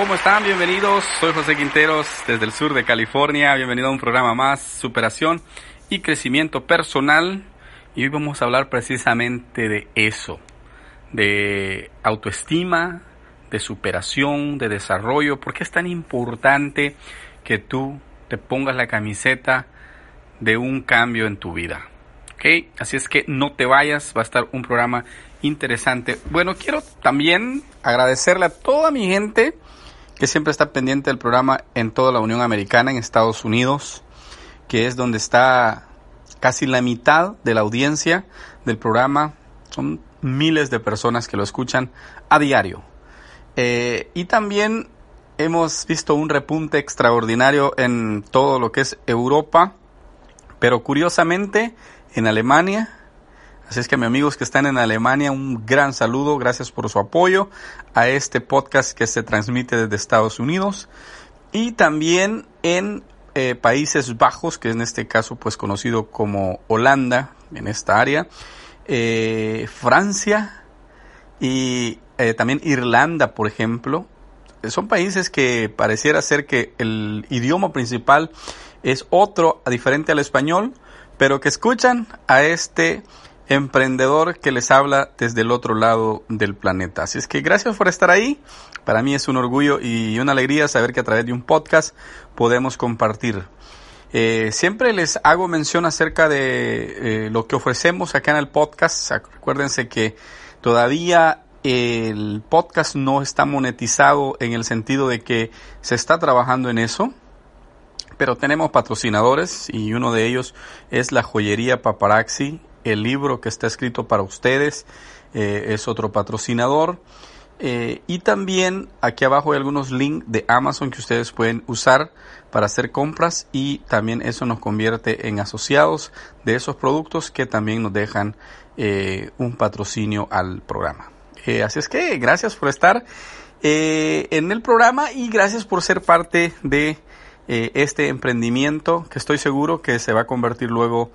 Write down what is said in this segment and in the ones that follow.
¿Cómo están? Bienvenidos. Soy José Quinteros desde el sur de California. Bienvenido a un programa más, superación y crecimiento personal. Y hoy vamos a hablar precisamente de eso, de autoestima, de superación, de desarrollo. ¿Por qué es tan importante que tú te pongas la camiseta de un cambio en tu vida? ¿Ok? Así es que no te vayas, va a estar un programa interesante. Bueno, quiero también agradecerle a toda mi gente que siempre está pendiente del programa en toda la Unión Americana, en Estados Unidos, que es donde está casi la mitad de la audiencia del programa. Son miles de personas que lo escuchan a diario. Eh, y también hemos visto un repunte extraordinario en todo lo que es Europa, pero curiosamente en Alemania, Así es que, mis amigos que están en Alemania, un gran saludo, gracias por su apoyo a este podcast que se transmite desde Estados Unidos y también en eh, Países Bajos, que en este caso pues conocido como Holanda en esta área, eh, Francia y eh, también Irlanda, por ejemplo. Son países que pareciera ser que el idioma principal es otro, diferente al español, pero que escuchan a este emprendedor que les habla desde el otro lado del planeta. Así es que gracias por estar ahí. Para mí es un orgullo y una alegría saber que a través de un podcast podemos compartir. Eh, siempre les hago mención acerca de eh, lo que ofrecemos acá en el podcast. Acuérdense que todavía el podcast no está monetizado en el sentido de que se está trabajando en eso. Pero tenemos patrocinadores y uno de ellos es la joyería Paparazzi el libro que está escrito para ustedes eh, es otro patrocinador. Eh, y también aquí abajo hay algunos links de Amazon que ustedes pueden usar para hacer compras y también eso nos convierte en asociados de esos productos que también nos dejan eh, un patrocinio al programa. así es que gracias por estar en el programa y gracias por ser parte de este emprendimiento que estoy seguro que se va a convertir luego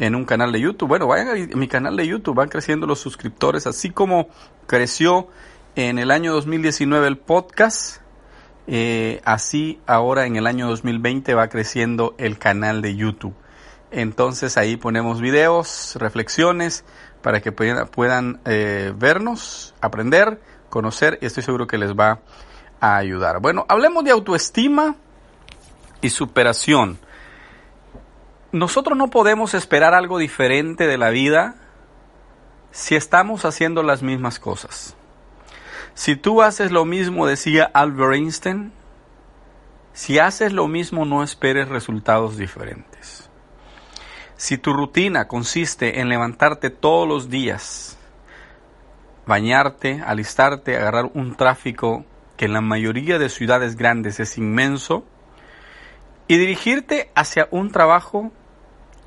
en un canal de YouTube. Bueno, vayan a mi canal de YouTube, van creciendo los suscriptores, así como creció en el año 2019 el podcast, eh, así ahora en el año 2020 va creciendo el canal de YouTube. Entonces ahí ponemos videos, reflexiones, para que puedan, eh, vernos, aprender, conocer y estoy seguro que les va a ayudar. Bueno, hablemos de autoestima y superación. Nosotros no podemos esperar algo diferente de la vida si estamos haciendo las mismas cosas. Si tú haces lo mismo, decía Albert Einstein, si haces lo mismo no esperes resultados diferentes. Si tu rutina consiste en levantarte todos los días, bañarte, alistarte, agarrar un tráfico que en la mayoría de ciudades grandes es inmenso, y dirigirte hacia un trabajo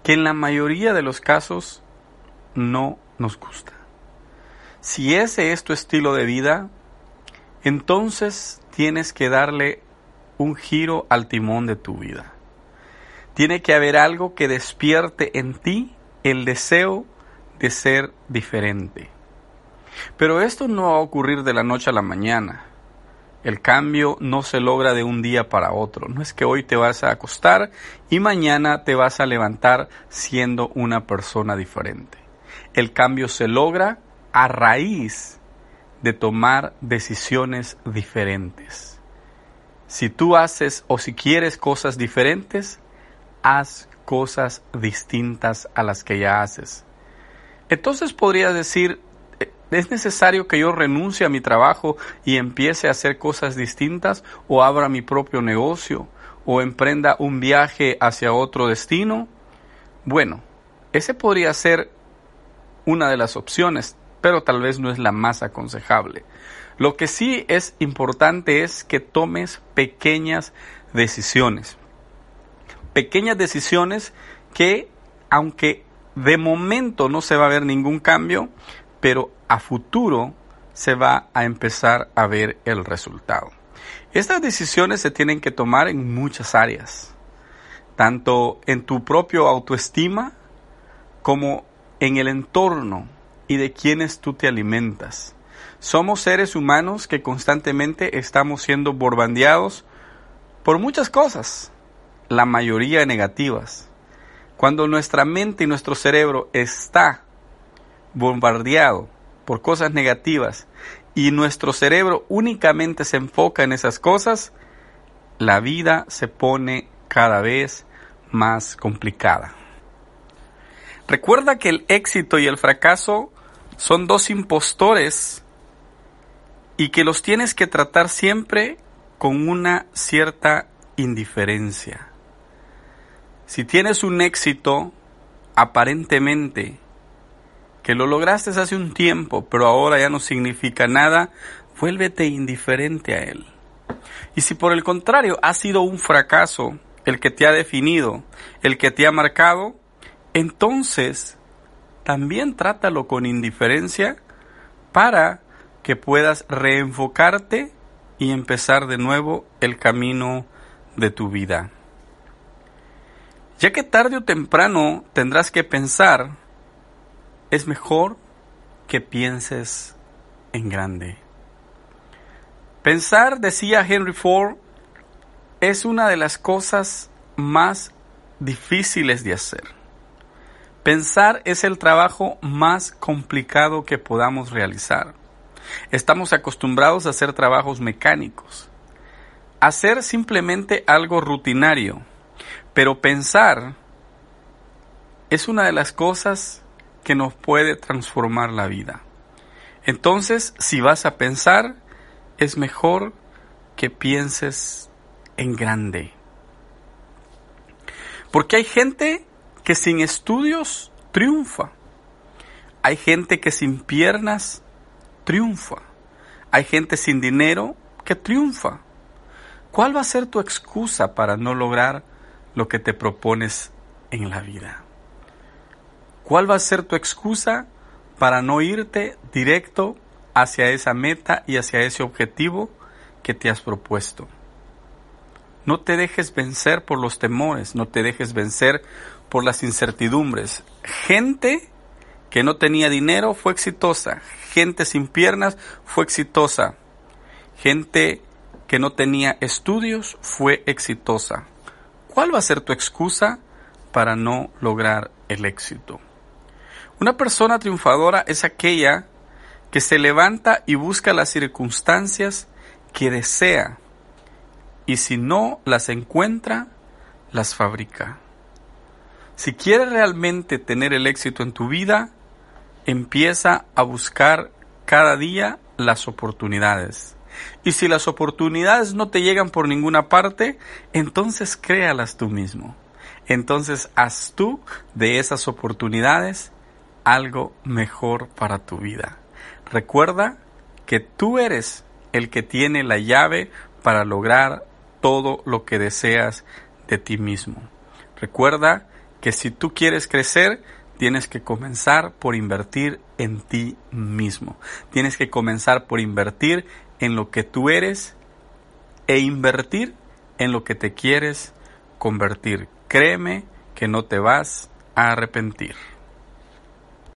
que en la mayoría de los casos no nos gusta. Si ese es tu estilo de vida, entonces tienes que darle un giro al timón de tu vida. Tiene que haber algo que despierte en ti el deseo de ser diferente. Pero esto no va a ocurrir de la noche a la mañana. El cambio no se logra de un día para otro. No es que hoy te vas a acostar y mañana te vas a levantar siendo una persona diferente. El cambio se logra a raíz de tomar decisiones diferentes. Si tú haces o si quieres cosas diferentes, haz cosas distintas a las que ya haces. Entonces podrías decir, ¿Es necesario que yo renuncie a mi trabajo y empiece a hacer cosas distintas o abra mi propio negocio o emprenda un viaje hacia otro destino? Bueno, ese podría ser una de las opciones, pero tal vez no es la más aconsejable. Lo que sí es importante es que tomes pequeñas decisiones. Pequeñas decisiones que, aunque de momento no se va a ver ningún cambio, pero a futuro se va a empezar a ver el resultado. Estas decisiones se tienen que tomar en muchas áreas, tanto en tu propio autoestima como en el entorno y de quienes tú te alimentas. Somos seres humanos que constantemente estamos siendo bombardeados por muchas cosas, la mayoría negativas. Cuando nuestra mente y nuestro cerebro está bombardeado por cosas negativas y nuestro cerebro únicamente se enfoca en esas cosas, la vida se pone cada vez más complicada. Recuerda que el éxito y el fracaso son dos impostores y que los tienes que tratar siempre con una cierta indiferencia. Si tienes un éxito, aparentemente, que lo lograste hace un tiempo, pero ahora ya no significa nada, vuélvete indiferente a él. Y si por el contrario ha sido un fracaso el que te ha definido, el que te ha marcado, entonces también trátalo con indiferencia para que puedas reenfocarte y empezar de nuevo el camino de tu vida. Ya que tarde o temprano tendrás que pensar, es mejor que pienses en grande. Pensar, decía Henry Ford, es una de las cosas más difíciles de hacer. Pensar es el trabajo más complicado que podamos realizar. Estamos acostumbrados a hacer trabajos mecánicos, hacer simplemente algo rutinario, pero pensar es una de las cosas que nos puede transformar la vida. Entonces, si vas a pensar, es mejor que pienses en grande. Porque hay gente que sin estudios triunfa. Hay gente que sin piernas triunfa. Hay gente sin dinero que triunfa. ¿Cuál va a ser tu excusa para no lograr lo que te propones en la vida? ¿Cuál va a ser tu excusa para no irte directo hacia esa meta y hacia ese objetivo que te has propuesto? No te dejes vencer por los temores, no te dejes vencer por las incertidumbres. Gente que no tenía dinero fue exitosa, gente sin piernas fue exitosa, gente que no tenía estudios fue exitosa. ¿Cuál va a ser tu excusa para no lograr el éxito? Una persona triunfadora es aquella que se levanta y busca las circunstancias que desea y si no las encuentra, las fabrica. Si quieres realmente tener el éxito en tu vida, empieza a buscar cada día las oportunidades. Y si las oportunidades no te llegan por ninguna parte, entonces créalas tú mismo. Entonces haz tú de esas oportunidades algo mejor para tu vida. Recuerda que tú eres el que tiene la llave para lograr todo lo que deseas de ti mismo. Recuerda que si tú quieres crecer, tienes que comenzar por invertir en ti mismo. Tienes que comenzar por invertir en lo que tú eres e invertir en lo que te quieres convertir. Créeme que no te vas a arrepentir.